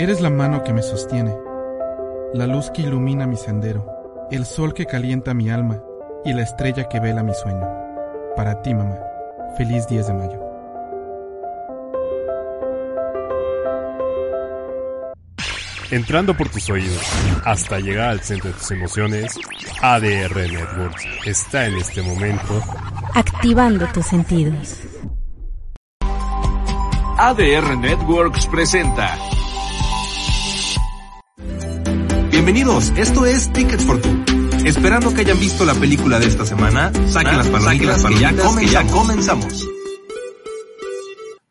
Eres la mano que me sostiene, la luz que ilumina mi sendero, el sol que calienta mi alma y la estrella que vela mi sueño. Para ti, mamá, feliz 10 de mayo. Entrando por tus oídos hasta llegar al centro de tus emociones, ADR Networks está en este momento activando tus sentidos. ADR Networks presenta. Bienvenidos, esto es Tickets for Two. Esperando que hayan visto la película de esta semana, saquen las palomitas, que ya comenzamos. Que ya comenzamos.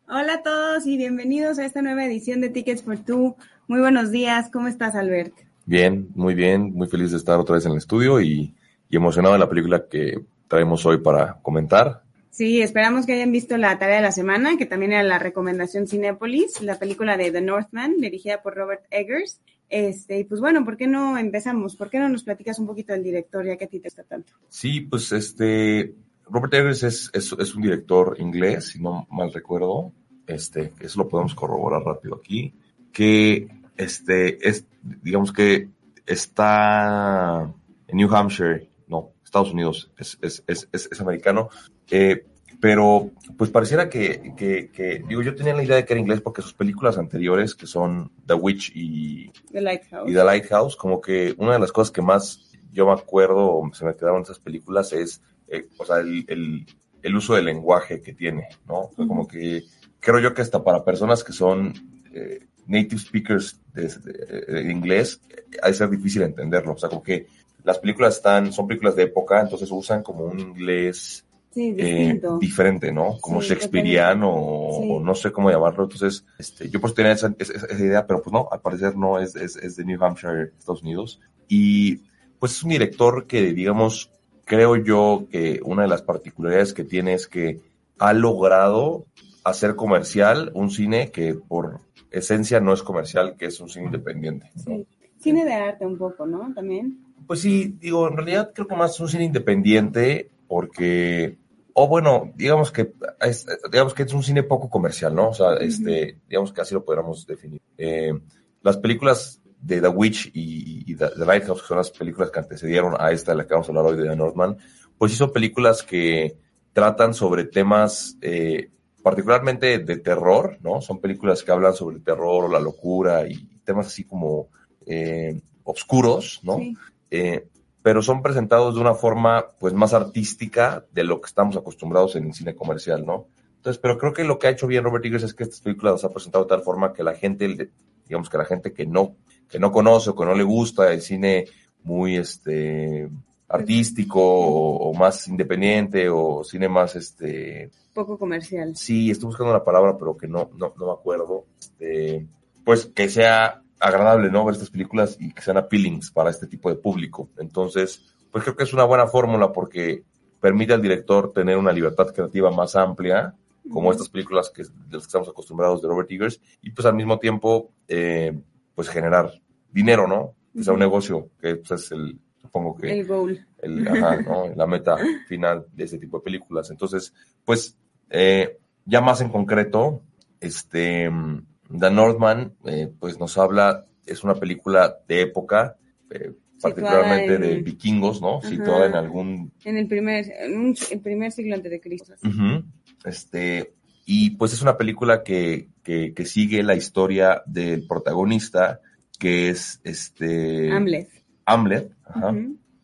Hola a todos y bienvenidos a esta nueva edición de Tickets for Two. Muy buenos días, ¿cómo estás, Albert? Bien, muy bien, muy feliz de estar otra vez en el estudio y, emocionado de la película que traemos hoy para comentar. Sí, esperamos que hayan visto la tarea de la semana, que también era la recomendación Cinépolis, la película de The Northman, dirigida por Robert Eggers. Este, y pues bueno, ¿por qué no empezamos? ¿Por qué no nos platicas un poquito del director, ya que a ti te está tanto? Sí, pues este, Robert Eggers es, es, es un director inglés, si no mal recuerdo. Este, eso lo podemos corroborar rápido aquí, que este, es, digamos que está en New Hampshire, no, Estados Unidos, es, es, es, es americano, eh, pero pues pareciera que, que, que, digo, yo tenía la idea de que era inglés porque sus películas anteriores, que son The Witch y The Lighthouse, y The Lighthouse como que una de las cosas que más yo me acuerdo se me quedaron esas películas es, eh, o sea, el, el, el, uso del lenguaje que tiene, ¿no? Como que creo yo que hasta para personas que son eh, native speakers de, de, inglés, ha de ser difícil entenderlo. O sea, como que las películas están, son películas de época, entonces usan como un inglés sí, eh, diferente, ¿no? Como Sí, Shakespeareano o, Sí. o no sé cómo llamarlo. Entonces, este, yo pues tenía esa, esa- esa idea, pero pues no, al parecer no es, es, es de New Hampshire, Estados Unidos. Y pues es un director que, digamos, creo yo que una de las particularidades que tiene es que ha logrado hacer comercial un cine que por esencia no es comercial, que es un cine independiente. ¿no? Sí. Cine de arte un poco, ¿no? También. Pues sí, digo, en realidad creo que más un cine independiente porque, o bueno, digamos que es, digamos que es un cine poco comercial, ¿no? O sea, este, digamos que así lo podríamos definir. Eh, las películas de The Witch y, y The, The Lighthouse, que son las películas que antecedieron a esta de la que vamos a hablar hoy de The Northman, pues sí son películas que tratan sobre temas eh, particularmente de terror, ¿no? Son películas que hablan sobre el terror o la locura y temas así como eh, oscuros, ¿no? Sí. Eh, pero son presentados de una forma pues más artística de lo que estamos acostumbrados en el cine comercial, ¿no? Entonces, pero creo que lo que ha hecho bien Robert Eggers es que estas películas las ha presentado de tal forma que la gente, digamos que la gente que no, que no conoce o que no le gusta el cine muy este artístico o, o más independiente o cine más este Poco comercial. sí, estoy buscando la palabra, pero que no, no, no me acuerdo. Este, pues que sea agradable, ¿no? Ver estas películas y que sean appealings para este tipo de público. Entonces, pues creo que es una buena fórmula porque permite al director tener una libertad creativa más amplia, como estas películas que, de las que estamos acostumbrados de Robert Eggers, y pues al mismo tiempo, eh, pues generar dinero, ¿no? Que sea un negocio, que pues, es el, supongo que El goal. el, ajá, ¿no? la meta final de este tipo de películas. Entonces, pues, eh, ya más en concreto, este, The Northman, eh, pues nos habla, es una película de época, eh, particularmente en- de vikingos, ¿no? Ajá. Situada en algún En el primer, en el primer siglo antes de Cristo. Este, y pues es una película que, que, que sigue la historia del protagonista, que es este Hamlet. Hamlet, ajá.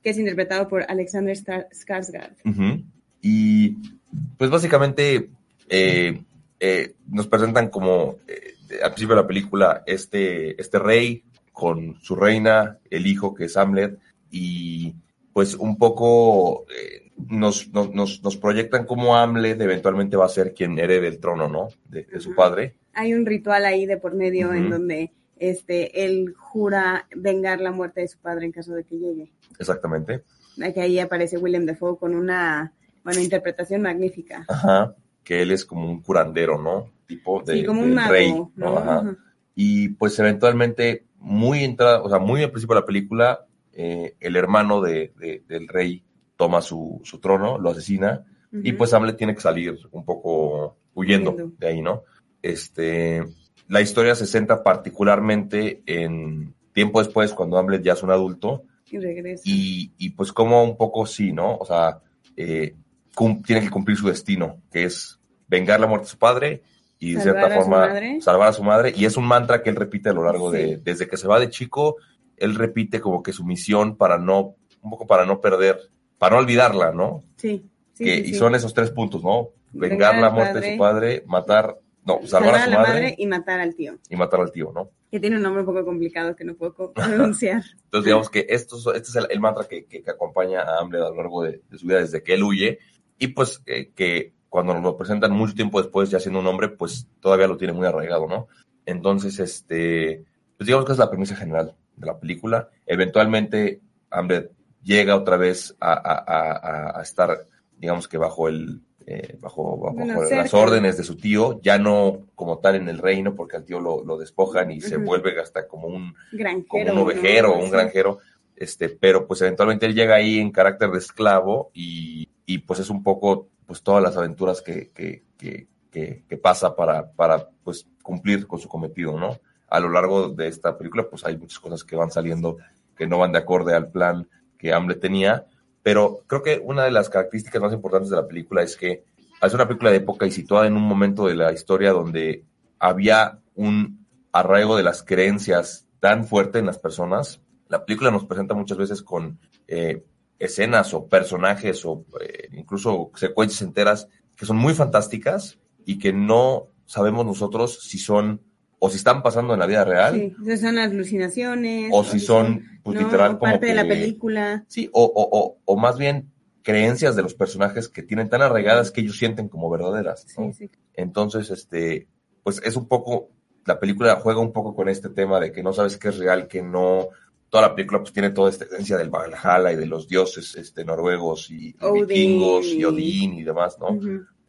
Que es interpretado por Alexander Skarsgård. Y pues básicamente eh, eh, nos presentan como eh, al principio de la película este, este rey con su reina, el hijo que es Hamlet, y pues un poco eh, nos, nos, nos, nos proyectan como Hamlet eventualmente va a ser quien herede el trono, ¿no? De, de su padre. Hay un ritual ahí de por medio en donde este, él jura vengar la muerte de su padre en caso de que llegue. Exactamente. Que ahí aparece William Defoe con una, bueno, interpretación magnífica. Ajá. Que él es como un curandero, ¿no? Tipo de, sí, como del un mago, rey, ¿no? ¿no? Ajá. Y pues eventualmente muy entrada, o sea, muy al principio de la película, eh, el hermano de, de- del rey toma su, su trono, lo asesina, y pues Hamlet tiene que salir un poco huyendo, Huyendo. de ahí, ¿no? Este, la historia se centra particularmente en tiempo después, cuando Hamlet ya es un adulto. Y regresa. Y, y pues como un poco sí, ¿no? O sea, eh, tiene que cumplir su destino, que es vengar la muerte de su padre y de cierta a forma salvar a su madre. Y es un mantra que él repite a lo largo Sí. de, desde que se va de chico, él repite como que su misión para no, un poco para no perder, para no olvidarla, ¿no? Sí, sí, que, sí, y son esos tres puntos, ¿no? Vengar la muerte de su padre, matar, no, salvar, a su la madre, madre y matar al tío. y matar al tío, ¿no? Que tiene un nombre un poco complicado que no puedo pronunciar. Entonces, digamos que esto, es- este es el, el mantra que, que- que acompaña a Hamlet a lo largo de, de su vida desde que él huye. Y pues eh, que cuando nos lo presentan mucho tiempo después, ya siendo un hombre, pues todavía lo tiene muy arraigado, ¿no? Entonces, este, pues digamos que es la premisa general de la película. Eventualmente, Hamlet llega otra vez a, a- a- a- a estar, digamos que bajo el, eh, bajo, bajo Bueno, las órdenes de su tío, ya no como tal en el reino, porque al tío lo, lo despojan y se vuelve hasta como un, Granjero. como un ovejero, ¿no? un granjero, este, pero pues eventualmente él llega ahí en carácter de esclavo y, y, pues es un poco pues todas las aventuras que, que, que, pasa para, para pues cumplir con su cometido, ¿no? A lo largo de esta película pues hay muchas cosas que van saliendo que no van de acorde al plan que Hamlet tenía, pero creo que una de las características más importantes de la película es que es una película de época y situada en un momento de la historia donde había un arraigo de las creencias tan fuerte en las personas. La película nos presenta muchas veces con eh, escenas o personajes o eh, incluso secuencias enteras que son muy fantásticas y que no sabemos nosotros si son o si están pasando en la vida real Sí, son alucinaciones. o si son pues ¿no? literal O como parte de la película. Sí, o, o, o, o más bien creencias de los personajes que tienen tan arraigadas que ellos sienten como verdaderas. ¿no? Sí, sí. Entonces, este, pues es un poco, la película juega un poco con este tema de que no sabes qué es real, que no. Toda la película pues tiene toda esta esencia del Valhalla y de los dioses este, noruegos y, vikingos y Odín y demás, ¿no?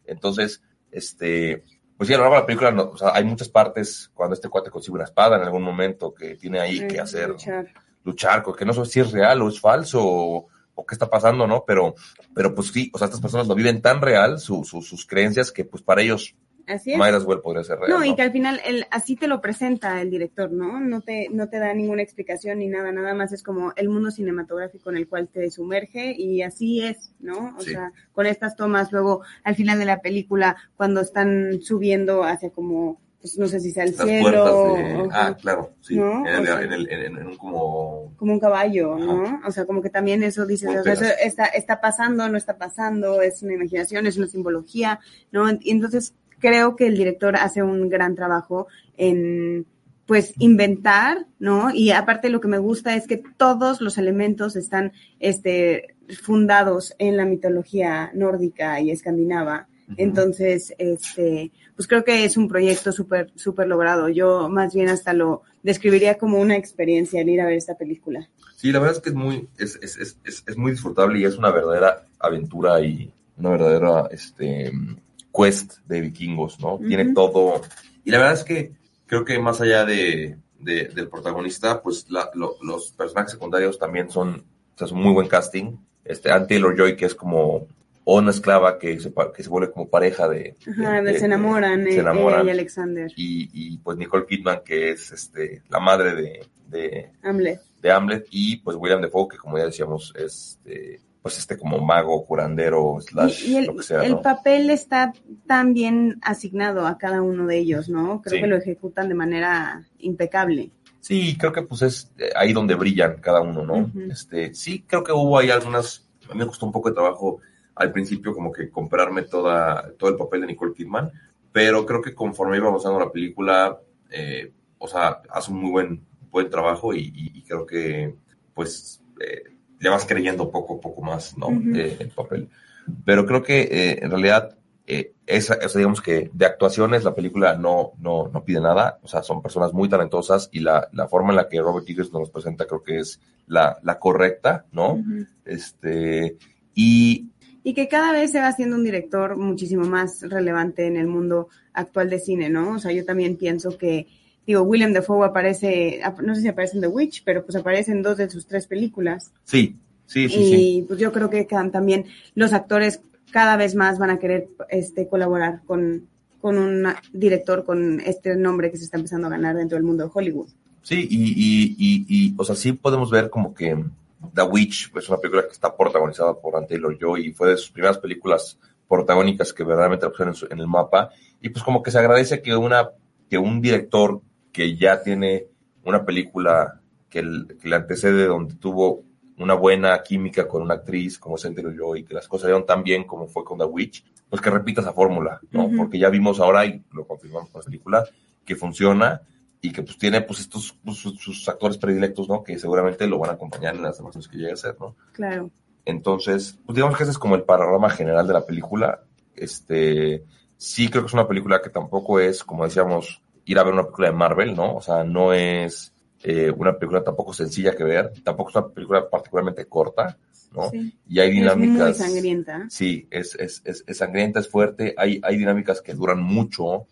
Entonces, este, pues sí, a lo largo de la película, no, o sea, hay muchas partes cuando este cuate consigue una espada en algún momento que tiene ahí que hacer luchar. luchar, que no sé si es real o es falso o, o qué está pasando, ¿no? Pero, pero pues sí, o sea, estas personas lo viven tan real, su, su- sus creencias, que pues para ellos Así es. might as well podría ser real. No, ¿no? y que al final el, así te lo presenta el director, ¿no? No te, no te da ninguna explicación ni nada, nada más es como el mundo cinematográfico en el cual te sumerge y así es, ¿no? O Sí. sea, con estas tomas luego al final de la película cuando están subiendo hacia como, pues no sé si sea el Las cielo, puertas de... o- Ah, claro, sí. ¿No? En, el- sea- en el- en- en un como... como un caballo, ¿no? O sea, como que también eso dices, o sea, eso está, está pasando, no está pasando, es una imaginación, es una simbología, ¿no? Y entonces creo que el director hace un gran trabajo en pues inventar, ¿no? Y aparte lo que me gusta es que todos los elementos están este fundados en la mitología nórdica y escandinava. Entonces, este, pues creo que es un proyecto súper, súper logrado. Yo más bien hasta lo describiría como una experiencia el ir a ver esta película. Sí, la verdad es que es muy, es, es, es, es, es muy disfrutable y es una verdadera aventura y una verdadera este, quest de vikingos, ¿no? Tiene todo. Y la verdad es que creo que más allá de, de- del protagonista, pues la- lo- los personajes secundarios también son, o sea, son muy buen casting. Este, Anne Taylor Joy, que es como una esclava que se, que se vuelve como pareja de. Ajá, de- se enamoran, se eh, enamoran. ella y Alexander, Y, y pues Nicole Kidman, que es este, la madre de, de, Hamlet. de Hamlet y pues William Defoe que como ya decíamos es este, pues este como mago curandero slash Y, y el, lo que sea el ¿no? papel está tan bien asignado a cada uno de ellos, ¿no? Creo Sí. que lo ejecutan de manera impecable. sí creo que pues es eh, ahí donde brillan cada uno no este sí creo que hubo ahí algunas a mí me costó un poco de trabajo al principio como que comprarme toda todo el papel de Nicole Kidman pero creo que conforme iba avanzando la película eh, o sea hace un muy buen buen trabajo y, y- y creo que pues eh, le vas creyendo poco a poco más no. Eh, el papel pero creo que eh, en realidad eh, esa, o sea, digamos que de actuaciones la película no, no, no pide nada, o sea, son personas muy talentosas y la, la forma en la que Robert Eggers nos los presenta creo que es la, la correcta, ¿no? Este, y Y que cada vez se va haciendo un director muchísimo más relevante en el mundo actual de cine, ¿no? O sea, yo también pienso que, digo, William Dafoe aparece, ap- no sé si aparece en The Witch, pero pues aparece en dos de sus tres películas. sí, sí, sí, y sí. pues yo creo que también los actores cada vez más van a querer este colaborar con, con un director con este nombre que se está empezando a ganar dentro del mundo de Hollywood. Sí, y, y, y, y, o sea, sí podemos ver como que The Witch es una película que está protagonizada por Anne Taylor-Joy y fue de sus primeras películas protagónicas que verdaderamente pusieron en, en el mapa. Y pues como que se agradece que una que un director que ya tiene una película que, el- que le antecede donde tuvo una buena química con una actriz como Anne Taylor-Joy, que las cosas dieron tan bien como fue con The Witch, pues que repita esa fórmula, ¿no? Porque ya vimos ahora, y lo confirmamos con la película, que funciona y que pues tiene pues estos pues, sus, sus actores predilectos, ¿no? Que seguramente lo van a acompañar en las demás cosas que llegue a hacer, ¿no? Claro. Entonces, pues digamos que ese es como el panorama general de la película. Este, sí creo que es una película que tampoco es, como decíamos, ir a ver una película de Marvel, ¿no? O sea, no es eh, una película tampoco sencilla que ver, tampoco es una película particularmente corta, ¿no? Sí. Y hay Es muy dinámicas. sangrienta. Sí, es, es, es, es sangrienta, es fuerte, hay, hay dinámicas que duran mucho,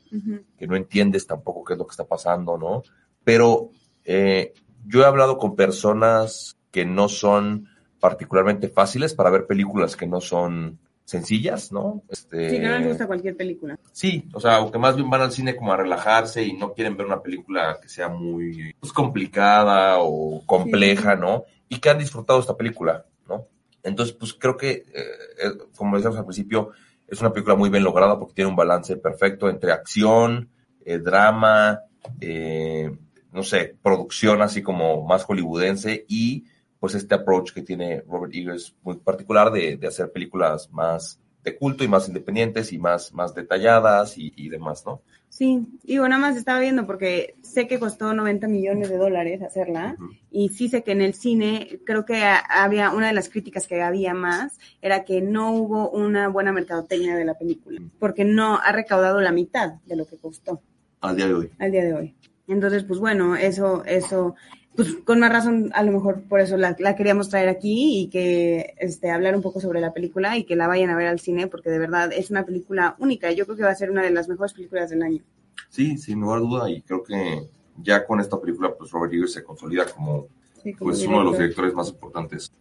que no entiendes tampoco qué es lo que está pasando, ¿no? Pero eh, yo he hablado con personas que no son particularmente fáciles para ver películas que no son sencillas, ¿no? Este, Sí, no les gusta cualquier película. Sí, o sea, o que más bien van al cine como a relajarse y no quieren ver una película que sea muy pues, complicada o compleja, ¿no? Y que han disfrutado esta película, ¿no? Entonces, pues creo que, eh, eh, como decíamos al principio, es una película muy bien lograda porque tiene un balance perfecto entre acción, eh, drama, eh, no sé, producción así como más hollywoodense y pues este approach que tiene Robert Eggers muy particular de, de hacer películas más de culto y más independientes y más, más detalladas y, y demás, ¿no? Sí, digo, nada más estaba viendo porque sé que costó 90 millones de dólares hacerla Ujú. y sí sé que en el cine creo que había una de las críticas que había más era que no hubo una buena mercadotecnia de la película porque no ha recaudado la mitad de lo que costó Al día de hoy. al día de hoy. Entonces, pues bueno, eso, eso, pues con más razón, a lo mejor por eso la, la queríamos traer aquí y que este, hablar un poco sobre la película y que la vayan a ver al cine, porque de verdad es una película única. Yo creo que va a ser una de las mejores películas del año. Sí, sin lugar a duda y creo que ya con esta película pues Robert Eggers se consolida como Sí, como pues uno de los director. directores más importantes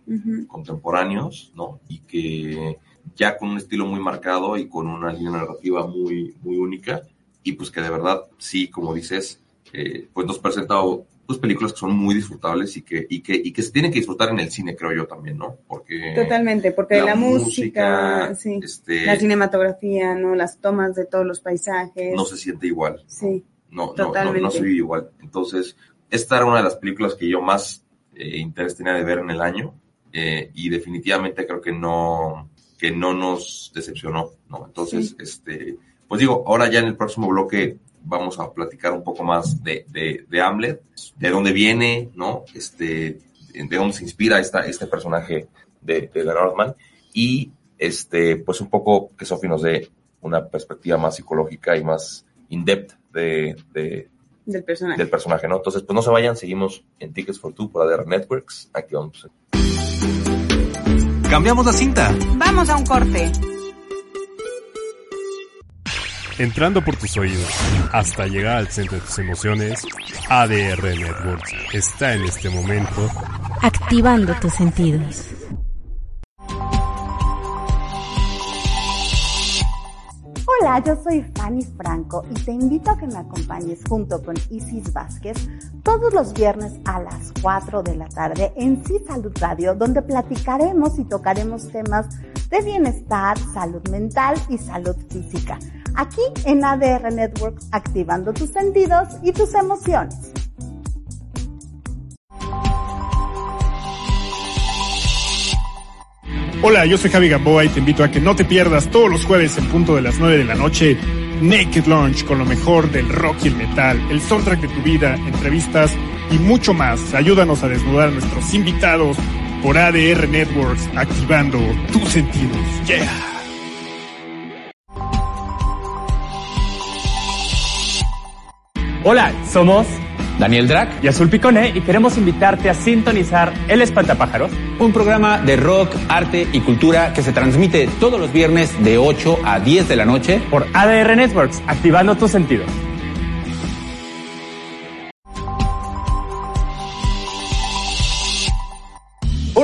contemporáneos, ¿no? Y que ya con un estilo muy marcado y con una línea narrativa muy, muy única y pues que de verdad, sí, como dices, eh, pues nos presenta pues películas que son muy disfrutables y que, y, que, y que se tienen que disfrutar en el cine, creo yo también, ¿no? Porque Totalmente, porque la, música, sí, este, la cinematografía, ¿no? Las tomas de todos los paisajes. no se siente igual. Sí, no, no, no, Totalmente. no se vive igual. Entonces, esta era una de las películas que yo más eh, interés tenía de ver en el año eh, y definitivamente creo que no, que no nos decepcionó, ¿no? Entonces, Sí. este, pues digo, ahora ya en el próximo bloque vamos a platicar un poco más de, de, de Hamlet, de dónde viene, ¿no? Este, de dónde se inspira esta, este personaje de, de The Northman y este, pues un poco que Sophie nos dé una perspectiva más psicológica y más in-depth de, de- del personaje. del personaje, ¿no? Entonces, pues no se vayan, seguimos en Tickets for Two por ADR Networks. Aquí vamos. Cambiamos la cinta. Vamos a un corte. Entrando por tus oídos hasta llegar al centro de tus emociones, ADR Networks está en este momento Activando tus sentidos. Hola, yo soy Fanny Franco y te invito a que me acompañes junto con Isis Vázquez todos los viernes a las 4 de la tarde en Sí Salud Radio, donde platicaremos y tocaremos temas de bienestar, salud mental y salud física. Aquí en ADR Networks, activando tus sentidos y tus emociones. Hola, yo soy Javi Gamboa y te invito a que no te pierdas todos los jueves en punto de las 9 de la noche Naked Launch con lo mejor del rock y el metal, el soundtrack de tu vida, entrevistas y mucho más. Ayúdanos a desnudar a nuestros invitados por ADR Networks, activando tus sentidos. Yeah. Hola, somos Daniel Drac, y Azul Picone y queremos invitarte a sintonizar El Espantapájaros. un programa de rock, arte y cultura que se transmite todos los viernes de 8 a 10 de la noche. por ADR Networks, activando tus sentidos.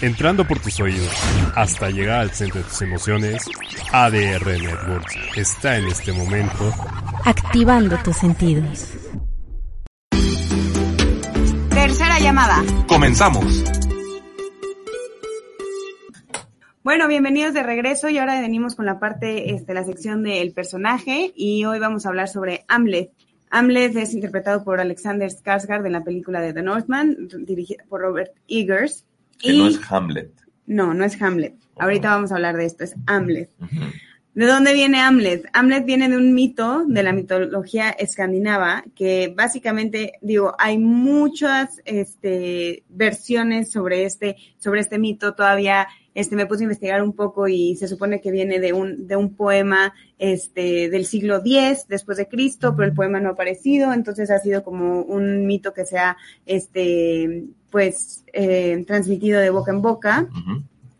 Entrando por tus oídos hasta llegar al centro de tus emociones, ADR Networks está en este momento activando tus sentidos. Tercera llamada. Comenzamos. Bueno, bienvenidos de regreso y ahora venimos con la parte, este, la sección del personaje y hoy vamos a hablar sobre Hamlet. Hamlet es interpretado por Alexander Skarsgård en la película de The Northman, dirigida por Robert Eggers. Que no es Hamlet. No, no es Hamlet. Ahorita vamos a hablar de esto, es Hamlet. ¿De dónde viene Hamlet? Hamlet viene de un mito de la mitología escandinava que básicamente, digo, hay muchas este, versiones sobre este, sobre este mito. Todavía este, me puse a investigar un poco y se supone que viene de un, de un poema este, del siglo X después de Cristo, pero el poema no ha aparecido, entonces ha sido como un mito que se ha este, pues, eh, transmitido de boca en boca.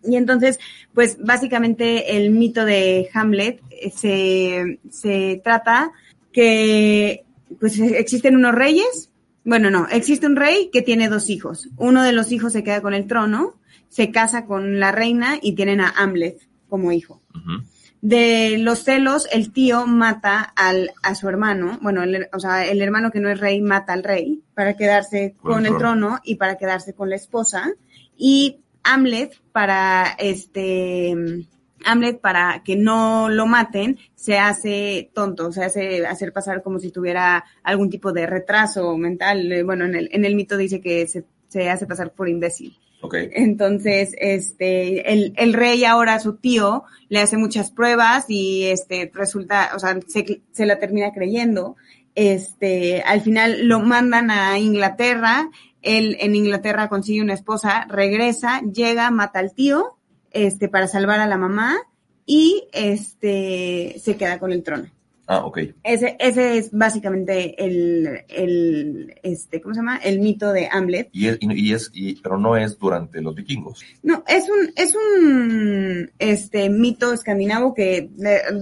Y entonces, pues básicamente el mito de Hamlet eh, se, se trata que pues existen unos reyes. Bueno, no, existe un rey que tiene dos hijos. Uno de los hijos se queda con el trono, se casa con la reina y tienen a Hamlet como hijo. De los celos, el tío mata al, a su hermano, bueno, o sea, el hermano que no es rey mata al rey para quedarse con, el trono y para quedarse con la esposa. Y Hamlet para este Hamlet para que no lo maten se hace tonto, se hace hacer pasar como si tuviera algún tipo de retraso mental. Eh, bueno, en el, en el mito dice que se, se hace pasar por imbécil. Okay. Entonces, este, el, el rey ahora, su tío, le hace muchas pruebas y este, resulta, o sea, se, se la termina creyendo. Este, al final lo mandan a Inglaterra él en Inglaterra consigue una esposa, regresa, llega, mata al tío, este, para salvar a la mamá y este, se queda con el trono. Ah, ok. Ese, ese es básicamente el, el, este, ¿cómo se llama? El mito de Hamlet. Y es, y es, y, pero no es durante los vikingos. No, es un, es un, este, mito escandinavo que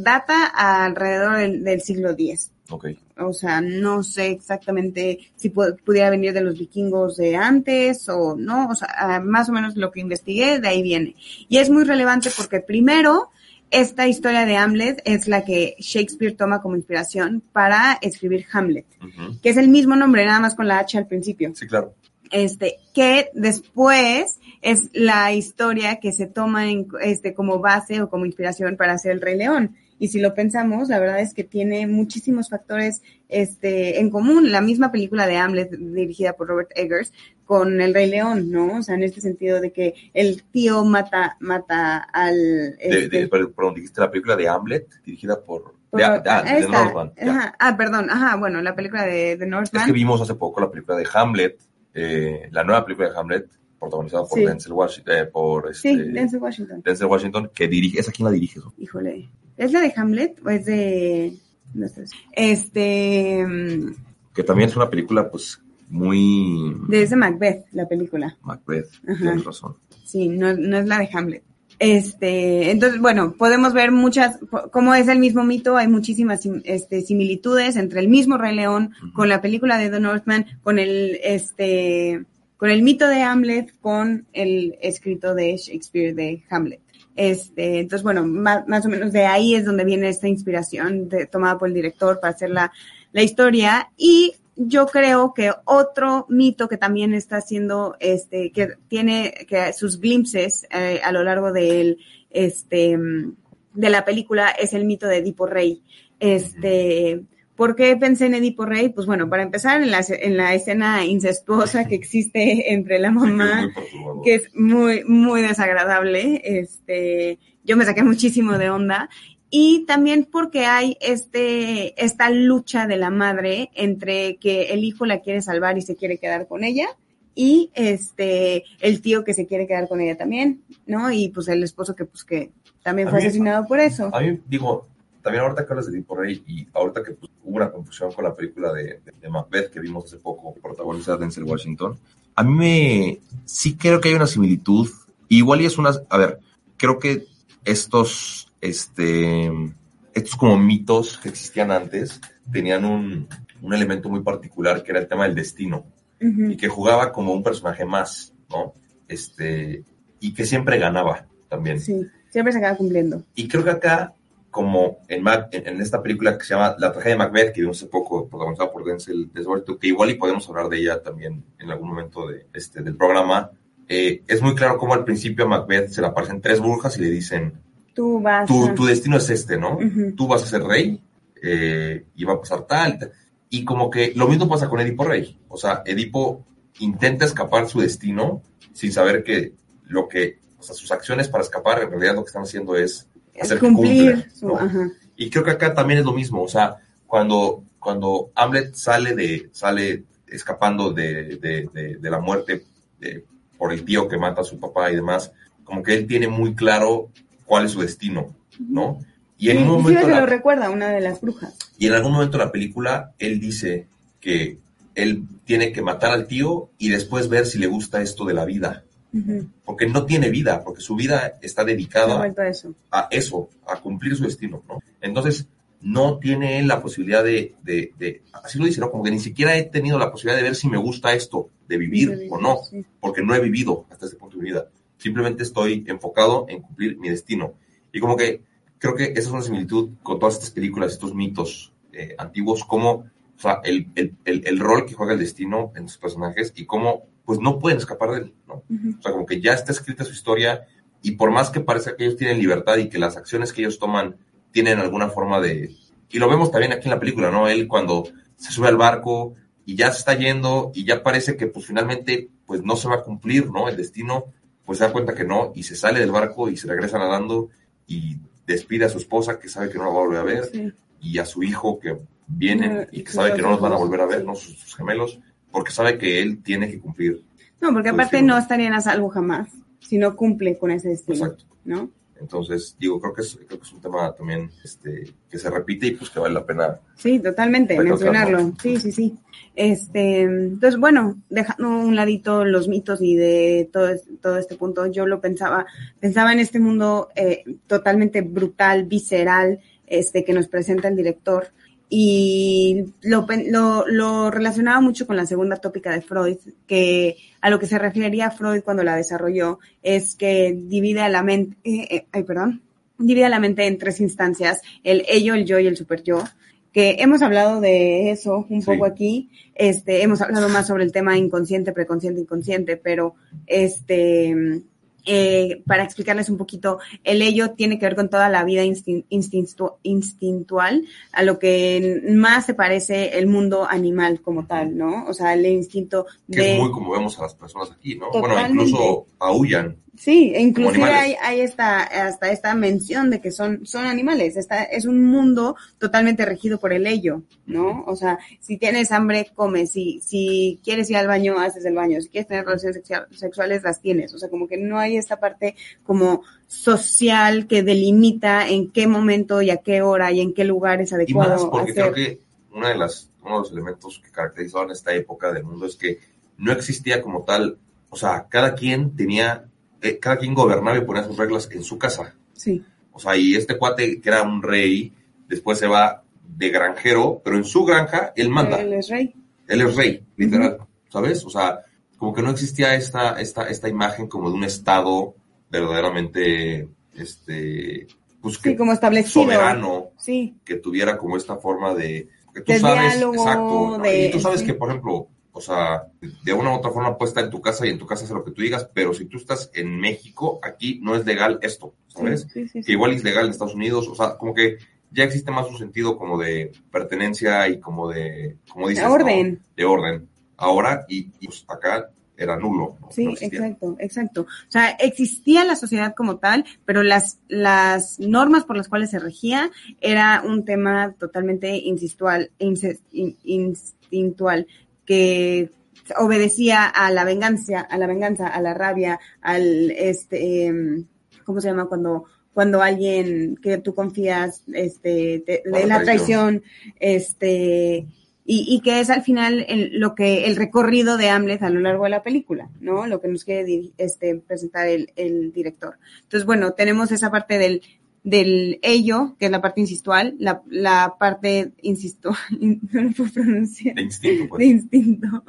data alrededor del, del siglo X. Okay. O sea, no sé exactamente si pudiera venir de los vikingos de antes o no. O sea, ah, más o menos lo que investigué, de ahí viene. Y es muy relevante porque primero, esta historia de Hamlet es la que Shakespeare toma como inspiración para escribir Hamlet, que es el mismo nombre, nada más con la H al principio. Sí, claro. Este, que después es la historia que se toma en, este, como base o como inspiración para hacer el Rey León y si lo pensamos, la verdad es que tiene muchísimos factores este, en común. La misma película de Hamlet, dirigida por Robert Eggers, con El Rey León, ¿no? O sea, en este sentido de que el tío mata, mata al... Este... perdón, dijiste la película de Hamlet, dirigida por... ah, de, Northman. ah, perdón, ajá, bueno, la película de, de Northman. Es que vimos hace poco la película de Hamlet, eh, la nueva película de Hamlet, protagonizada por Denzel Washington, eh, por este, sí, Denzel Washington. Denzel Washington, que dirige, ¿esa quién la dirige? Híjole, ¿es la de Hamlet o es de, no sé, este... Que también es una película, pues, muy... De ese Macbeth, la película. Macbeth, tienes razón. Sí, no, no es la de Hamlet. Este, entonces, bueno, podemos ver muchas, como es el mismo mito, hay muchísimas este, similitudes entre el mismo Rey León, con la película de The Northman, con el, este, con el mito de Hamlet, con el escrito de Shakespeare de Hamlet. Este, entonces, bueno, más, más o menos de ahí es donde viene esta inspiración tomada por el director para hacer la, la historia. Y yo creo que otro mito que también está haciendo, este, que tiene que sus glimpses eh, a lo largo del, este, de la película es el mito de Edipo Rey. Este, ¿Por qué pensé en Edipo Rey? Pues bueno, para empezar, en la, en la escena incestuosa que existe entre la mamá, que es muy, muy desagradable, este, yo me saqué muchísimo de onda. Y también porque hay este, esta lucha de la madre entre que el hijo la quiere salvar y se quiere quedar con ella, y este el tío que se quiere quedar con ella también, ¿no? Y pues el esposo que pues que también fue asesinado por eso. A mí digo, también ahorita que hablas de por ahí y ahorita que pues, hubo una confusión con la película de, de, Macbeth que vimos hace poco, protagonizada de Denzel Washington, a mí me sí creo que hay una similitud. Igual y es una, a ver, creo que estos, este, estos como mitos que existían antes tenían un, un elemento muy particular que era el tema del destino y que jugaba como un personaje más, ¿no? Este, y que siempre ganaba también. Sí, siempre se acaba cumpliendo. Y creo que acá, como en, en, esta película que se llama La tragedia de Macbeth, que vimos hace poco, protagonizada por Denzel Washington, que igual y podemos hablar de ella también en algún momento de, este, del programa, eh, es muy claro cómo al principio a Macbeth se le aparecen tres brujas y le dicen, tú vas tu, tu destino es este, ¿no? Tú vas a ser rey eh, y va a pasar tal, y como que lo mismo pasa con Edipo Rey. O sea, Edipo intenta escapar su destino sin saber que lo que, o sea, sus acciones para escapar en realidad lo que están haciendo es hacer cumplir. Y creo que acá también es lo mismo. O sea, cuando, cuando Hamlet sale de, sale escapando de, de, de, la muerte por el tío que mata a su papá y demás, como que él tiene muy claro cuál es su destino, ¿no? Y en un momento. lo recuerda una de las brujas. Y en algún momento de la película, él dice que él tiene que matar al tío y después ver si le gusta esto de la vida. Porque no tiene vida, porque su vida está dedicada a eso. a eso, a cumplir su destino, ¿no? Entonces, no tiene él la posibilidad de, de, así lo dice, ¿no? Como que ni siquiera he tenido la posibilidad de ver si me gusta esto, de vivir, o no, porque no he vivido hasta este punto de mi vida. Simplemente estoy enfocado en cumplir mi destino. Y como que creo que esa es una similitud con todas estas películas, estos mitos eh, antiguos, como o sea, el, el, el, rol que juega el destino en sus personajes y cómo pues no pueden escapar de él, ¿no? O sea, como que ya está escrita su historia y por más que parezca que ellos tienen libertad y que las acciones que ellos toman tienen alguna forma de... Y lo vemos también aquí en la película, ¿no? Él cuando se sube al barco y ya se está yendo y ya parece que pues finalmente pues no se va a cumplir, ¿no? El destino, pues se da cuenta que no y se sale del barco y se regresa nadando y despide a su esposa que sabe que no la va a volver a ver y a su hijo que viene y que sabe que no los van a volver a ver, ¿no? Sus, gemelos, porque sabe que él tiene que cumplir. No, porque aparte no estarían a salvo jamás si no cumple con ese destino, Exacto. ¿no? Entonces, digo, creo que es, creo que es un tema también este, que se repite y pues que vale la pena. Sí, totalmente, mencionarlo. Sí, sí, sí. Este, entonces, bueno, dejando un ladito los mitos y de todo, todo este punto, yo lo pensaba, pensaba en este mundo eh, totalmente brutal, visceral, este, que nos presenta el director. Y lo, lo, lo relacionaba mucho con la segunda tópica de Freud, que a lo que se refería Freud cuando la desarrolló es que divide la mente, eh, eh, ay, perdón, divide la mente en tres instancias, el ello, el yo y el super yo que hemos hablado de eso un poco aquí, este, hemos hablado más sobre el tema inconsciente, preconsciente, inconsciente, pero este, eh, para explicarles un poquito, el ello tiene que ver con toda la vida instintual, a lo que más se parece el mundo animal como tal, ¿no? O sea, el instinto de... Que es muy como vemos a las personas aquí, ¿no? Bueno, incluso aullan Sí, e inclusive hay, hay esta, hasta esta mención de que son, son animales. Esta, es un mundo totalmente regido por el ello, ¿no? O sea, si tienes hambre, comes. Si, si quieres ir al baño, haces el baño. Si quieres tener relaciones sexuales, las tienes. O sea, como que no hay esta parte como social que delimita en qué momento y a qué hora y en qué lugar es adecuado. Y más porque creo que una de las, uno de los elementos que caracterizaban esta época del mundo es que no existía como tal, o sea, cada quien tenía eh, cada quien gobernaba y ponía sus reglas en su casa. Sí. O sea, y este cuate que era un rey, después se va de granjero, pero en su granja él manda. Él es rey. Él es rey, literal, ¿sabes? O sea, como que no existía esta, esta, esta imagen como de un estado verdaderamente, este, pues sí, como establecido. soberano, sí. que tuviera como esta forma de, que tú sabes, exacto, y tú sabes que, por ejemplo, o sea, de una u otra forma puede estar en tu casa y en tu casa hacer lo que tú digas, pero si tú estás en México, aquí no es legal esto, ¿sabes? que igual es legal en Estados Unidos, o sea, como que ya existe más un sentido como de pertenencia y como de, como dices, de orden. De orden. Ahora, y, pues acá era nulo. Sí, exacto, exacto. O sea, existía la sociedad como tal, pero las, las normas por las cuales se regía era un tema totalmente instintual, instintual que obedecía a la venganza, a la venganza, a la rabia, al este, em, ¿cómo se llama cuando cuando alguien que tú confías, este, de la traición, este, y, y, que es al final el, lo que el recorrido de Hamlet a lo largo de la película, ¿no? Lo que nos quiere este, presentar el, el director. Entonces, bueno, tenemos esa parte del, del ello, que es la parte insistual, la, la parte, insisto, no lo puedo pronunciar. De instinto, pues. De instinto.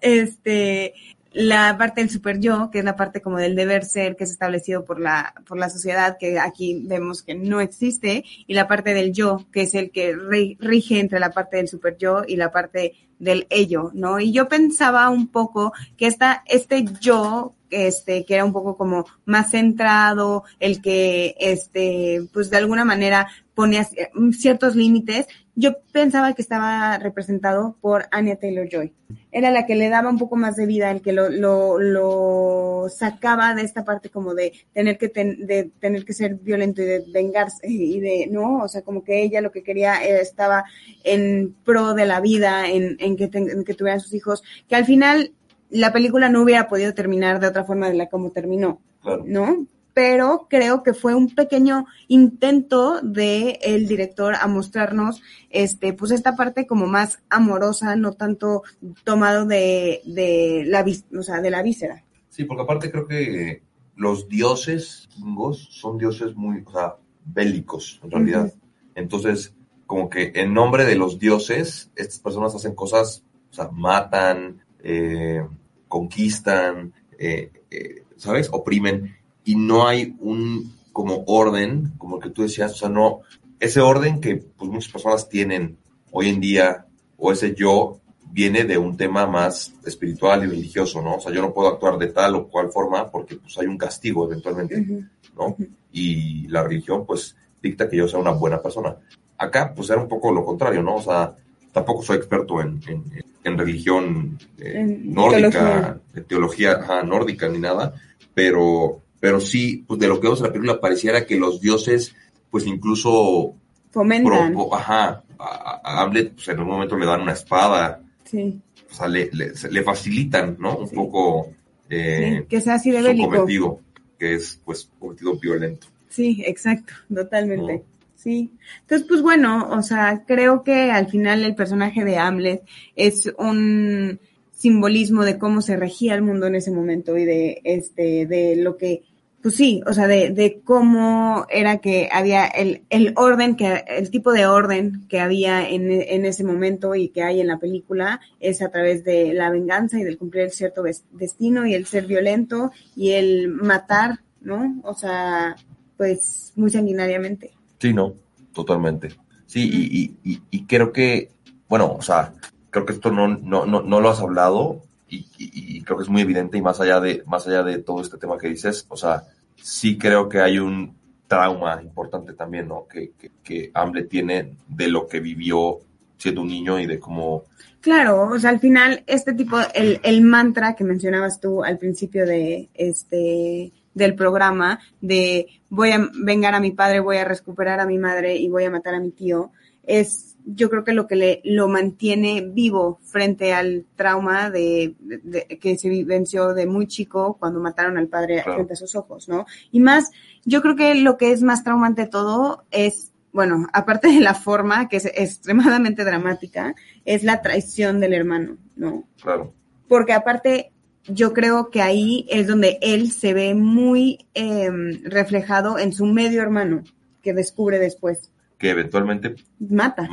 Este, la parte del super yo, que es la parte como del deber ser que es establecido por la, por la sociedad, que aquí vemos que no existe, y la parte del yo, que es el que rige entre la parte del super yo y la parte del ello, ¿no? Y yo pensaba un poco que esta, este yo este, que era un poco como más centrado, el que, este, pues de alguna manera ponía ciertos límites, yo pensaba que estaba representado por Anya Taylor Joy. Era la que le daba un poco más de vida, el que lo, lo, lo sacaba de esta parte como de tener que de tener que ser violento y de vengarse y de, no, o sea, como que ella lo que quería estaba en pro de la vida, en, en que, en que tuvieran sus hijos, que al final la película no hubiera podido terminar de otra forma de la como terminó, ¿no? Pero creo que fue un pequeño intento de el director a mostrarnos, este, pues esta parte como más amorosa, no tanto tomado de, de la, o sea, de la víscera. Sí, porque aparte creo que los dioses son dioses muy, o sea, bélicos, en realidad. Entonces, como que en nombre de los dioses, estas personas hacen cosas, o sea, matan, eh, conquistan, eh, eh, ¿sabes? Oprimen y no hay un como orden, como el que tú decías, o sea, no, ese orden que pues muchas personas tienen hoy en día, o ese yo, viene de un tema más espiritual y religioso, ¿no? O sea, yo no puedo actuar de tal o cual forma porque pues hay un castigo eventualmente, ¿no? Y la religión pues dicta que yo sea una buena persona. Acá pues era un poco lo contrario, ¿no? O sea, tampoco soy experto en, en, religión eh, nórdica, teología, teología nórdica ni nada, pero, pero sí, pues de lo que vemos en la película pareciera que los dioses, pues incluso fomentan. ajá, a, Hamlet pues en un momento le dan una espada. Sí. O sea, le, le, facilitan, ¿no? Un poco eh, que sea así de bélico. cometido, que es pues un cometido violento. Sí, exacto, totalmente. Sí. Entonces, pues bueno, o sea, creo que al final el personaje de Hamlet es un simbolismo de cómo se regía el mundo en ese momento y de este, de lo que, pues sí, o sea, de, de cómo era que había el, el orden, que, el tipo de orden que había en, en ese momento y que hay en la película es a través de la venganza y del cumplir cierto destino y el ser violento y el matar, ¿no? O sea, pues muy sanguinariamente. Sí, no, totalmente. Sí, y, y, y, creo que, bueno, o sea, creo que esto no, no, no, no lo has hablado y, y, creo que es muy evidente y más allá de, más allá de todo este tema que dices, o sea, sí creo que hay un trauma importante también, ¿no? Que, que, que tiene de lo que vivió siendo un niño y de cómo... Claro, o sea, al final, este tipo, el, el mantra que mencionabas tú al principio de este del programa de voy a vengar a mi padre, voy a recuperar a mi madre y voy a matar a mi tío, es yo creo que lo que le, lo mantiene vivo frente al trauma de, que se vivenció de muy chico cuando mataron al padre frente a sus ojos, ¿no? Y más, yo creo que lo que es más traumante de todo es, bueno, aparte de la forma, que es extremadamente dramática, es la traición del hermano, ¿no? Claro. Porque aparte, yo creo que ahí es donde él se ve muy em, reflejado en su medio hermano, que descubre después. Que eventualmente mata.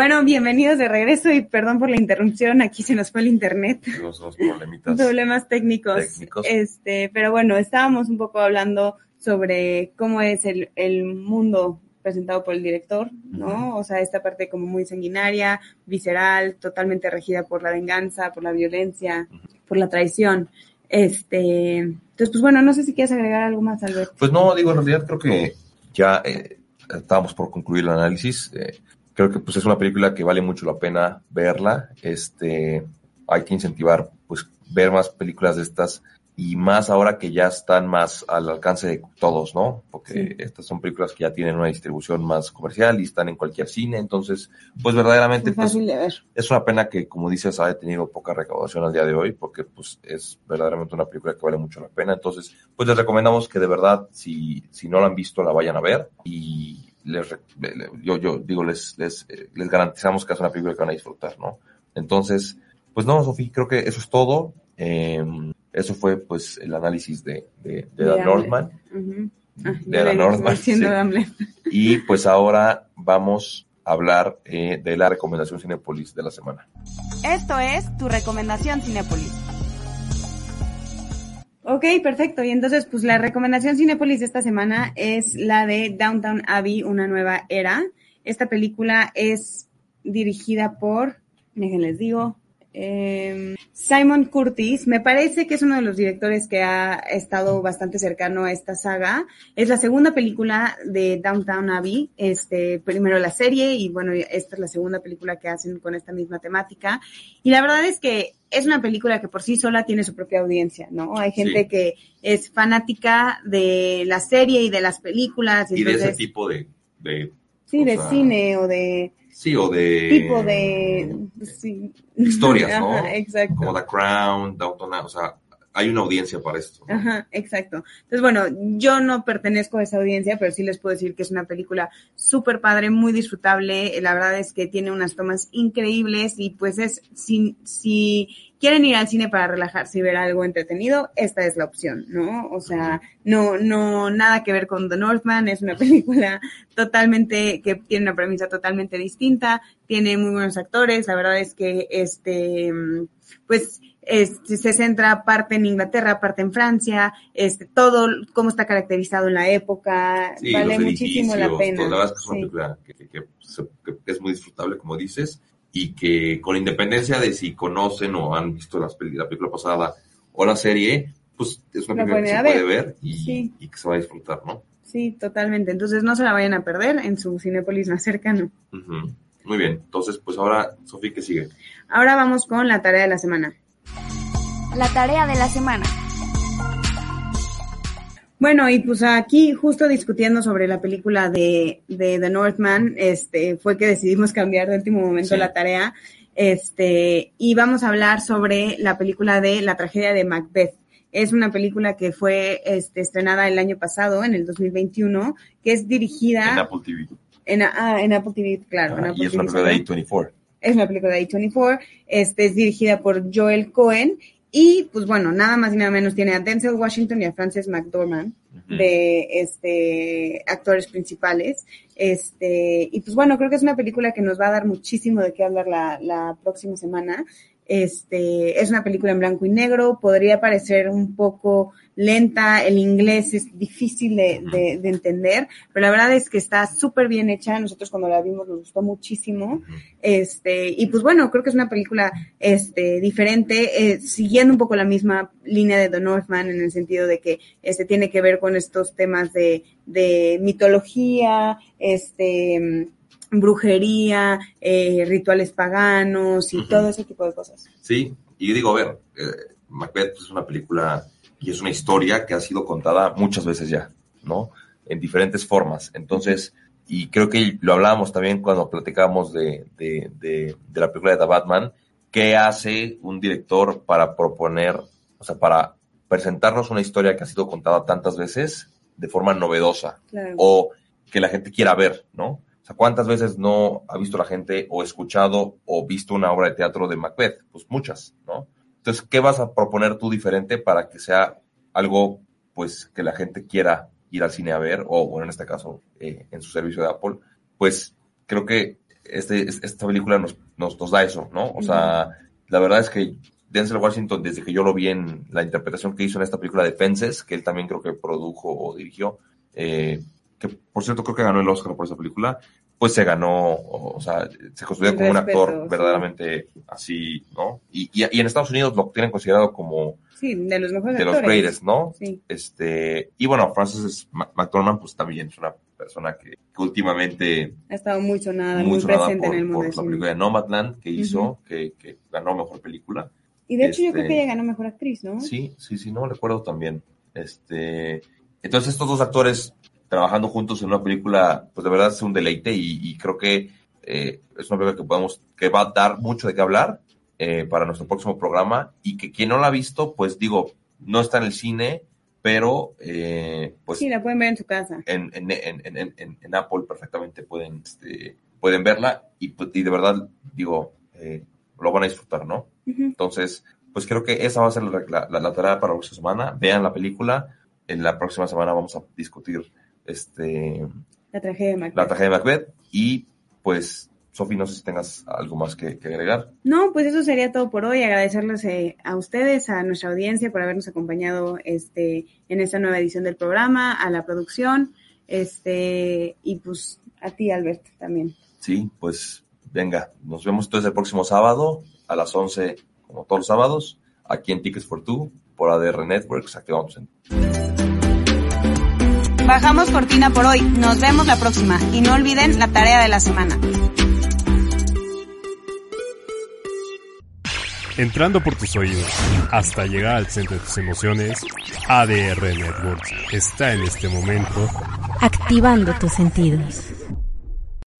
Bueno, bienvenidos de regreso y perdón por la interrupción, aquí se nos fue el internet. Los, los problemitas. Problemas técnicos. Técnicos. Este, pero bueno, estábamos un poco hablando sobre cómo es el, el mundo presentado por el director, ¿no? O sea, esta parte como muy sanguinaria, visceral, totalmente regida por la venganza, por la violencia, por la traición. Este, entonces, pues bueno, no sé si quieres agregar algo más, Alberto. Pues no, digo, en realidad creo que ya eh, estábamos por concluir el análisis. Eh, creo que pues es una película que vale mucho la pena verla. Este, hay que incentivar, pues, ver más películas de estas y más ahora que ya están más al alcance de todos, ¿no? Porque estas son películas que ya tienen una distribución más comercial y están en cualquier cine, entonces, pues verdaderamente Muy pues, ver. es una pena que, como dices, haya tenido poca recaudación al día de hoy, porque pues es verdaderamente una película que vale mucho la pena. Entonces, pues les recomendamos que de verdad, si, si no la han visto, la vayan a ver y les, re- le- le- yo, yo digo, les, les, eh, les garantizamos que es una película que van a disfrutar, ¿no? Entonces, pues no, Sofía, creo que eso es todo. Eh, eso fue pues el análisis de, de, de. Ah, de diciendo sí. Hamlet. Y pues ahora vamos a hablar eh, de la recomendación Cinepolis de la semana. Esto es tu recomendación Cinépolis. Ok, perfecto. Y entonces, pues la recomendación Cinépolis de esta semana es la de Downtown Abbey, una nueva era. Esta película es dirigida por, déjenles digo, eh, Simon Curtis. Me parece que es uno de los directores que ha estado bastante cercano a esta saga. Es la segunda película de Downtown Abbey. Este, primero la serie y bueno, esta es la segunda película que hacen con esta misma temática. Y la verdad es que es una película que por sí sola tiene su propia audiencia, ¿no? Hay gente Sí. que es fanática de la serie y de las películas. Y de ese tipo de... de Sí, de sea, cine o de Sí, o de... tipo de sí. Historias, ¿no? Ajá, exacto. Como The Crown, Downton o sea, hay una audiencia para esto. ¿no? Ajá, exacto. Entonces, bueno, yo no pertenezco a esa audiencia, pero sí les puedo decir que es una película súper padre, muy disfrutable. La verdad es que tiene unas tomas increíbles y pues es, si, si quieren ir al cine para relajarse y ver algo entretenido, esta es la opción, ¿no? O sea, no, no, nada que ver con The Northman, es una película totalmente, que tiene una premisa totalmente distinta, tiene muy buenos actores, la verdad es que este, pues, este, se centra parte en Inglaterra, parte en Francia, este, todo cómo está caracterizado en la época, Sí, vale muchísimo la pena. todo, la verdad es que es una Sí. película que, que- que que es muy disfrutable, como dices, y que con independencia de si conocen o han visto las la película pasada o la serie, pues es una La película que se a puede ver. ver y, Sí. y que se va a disfrutar, ¿no? Sí, totalmente. Entonces no se la vayan a perder en su Cinépolis más cercano. Ujú. Muy bien, entonces pues ahora, Sofía, ¿qué sigue? Ahora vamos con la tarea de la semana. La tarea de la semana. Bueno, y pues aquí justo discutiendo sobre la película de, de The Northman, este, fue que decidimos cambiar de último momento Sí. la tarea, este, y vamos a hablar sobre la película de la tragedia de Macbeth. Es una película que fue este, estrenada el año pasado, en el 2021, que es dirigida En Apple TV. en, ah, en Apple TV, claro. en Apple y es una película de salió. A24. Es una película de A24, este es dirigida por Joel Cohen y pues bueno, nada más y nada menos tiene a Denzel Washington y a Frances McDormand de este actores principales. Este, y pues bueno, creo que es una película que nos va a dar muchísimo de qué hablar la, la próxima semana. Este, es una película en blanco y negro, podría parecer un poco lenta, el inglés es difícil de, de- de entender, pero la verdad es que está súper bien hecha, nosotros cuando la vimos nos gustó muchísimo, este, y pues bueno, creo que es una película, este, diferente, eh, siguiendo un poco la misma línea de The Northman en el sentido de que, este, tiene que ver con estos temas de, de mitología, este, brujería, eh, rituales paganos y todo ese tipo de cosas. Sí, y digo, a ver, eh, Macbeth es una película y es una historia que ha sido contada muchas veces ya, ¿no? En diferentes formas. Entonces, y creo que lo hablábamos también cuando platicábamos de, de, de, de la película de The Batman, ¿qué hace un director para proponer, o sea, para presentarnos una historia que ha sido contada tantas veces de forma novedosa? Claro. o que la gente quiera ver, ¿no? Sea, ¿cuántas veces no ha visto la gente o escuchado o visto una obra de teatro de Macbeth? Pues muchas, ¿no? Entonces, ¿qué vas a proponer tú diferente para que sea algo, pues, que la gente quiera ir al cine a ver, o bueno, en este caso, eh, en su servicio de Apple? Pues creo que este, esta película nos, nos, nos da eso, ¿no? O sea, la verdad es que Denzel Washington, desde que yo lo vi en la interpretación que hizo en esta película de Fences, que él también creo que produjo o dirigió, eh, que por cierto creo que ganó el Oscar por esa película, pues se ganó, o sea, se construyó como un actor verdaderamente así, ¿no? Y, y, y, en Estados Unidos lo tienen considerado como sí, de los mejores de actores. los greatest, ¿no? Sí. Este, y bueno, Francis McDormand pues también es una persona que, que últimamente ha estado muy sonada, muy, muy presente por, en el mundo. Por la película de Nomadland que hizo, uh -huh. que, que, ganó mejor película. Y de hecho este, yo creo que ella ganó mejor actriz, ¿no? Sí, sí, sí, no recuerdo también. Este, entonces estos dos actores trabajando juntos en una película, pues de verdad es un deleite y, y creo que eh, es una película que podemos, que va a dar mucho de qué hablar eh, para nuestro próximo programa y que quien no la ha visto, pues digo, no está en el cine, pero eh, pues sí, la pueden ver en su casa. En, en, en, en, en Apple perfectamente pueden, este, pueden verla y, y de verdad, digo, eh, lo van a disfrutar, ¿no? Uh -huh. Entonces, pues creo que esa va a ser la, la tarea para la próxima semana. Vean la película. En la próxima semana vamos a discutir este la tragedia de Macbeth. La tragedia de Macbeth. Y pues, Sofi, no sé si tengas algo más que, que, agregar. No, pues eso sería todo por hoy. Agradecerles eh, a ustedes, a nuestra audiencia por habernos acompañado este, en esta nueva edición del programa, a la producción, este, y pues a ti, Albert, también. Sí, pues venga, nos vemos entonces el próximo sábado a las 11, como todos los sábados, aquí en Tickets for Two, por ADR Networks. Activamos en. Bajamos cortina por hoy. Nos vemos la próxima. Y no olviden la tarea de la semana. Entrando por tus oídos hasta llegar al centro de tus emociones, ADR Networks está en este momento activando tus sentidos.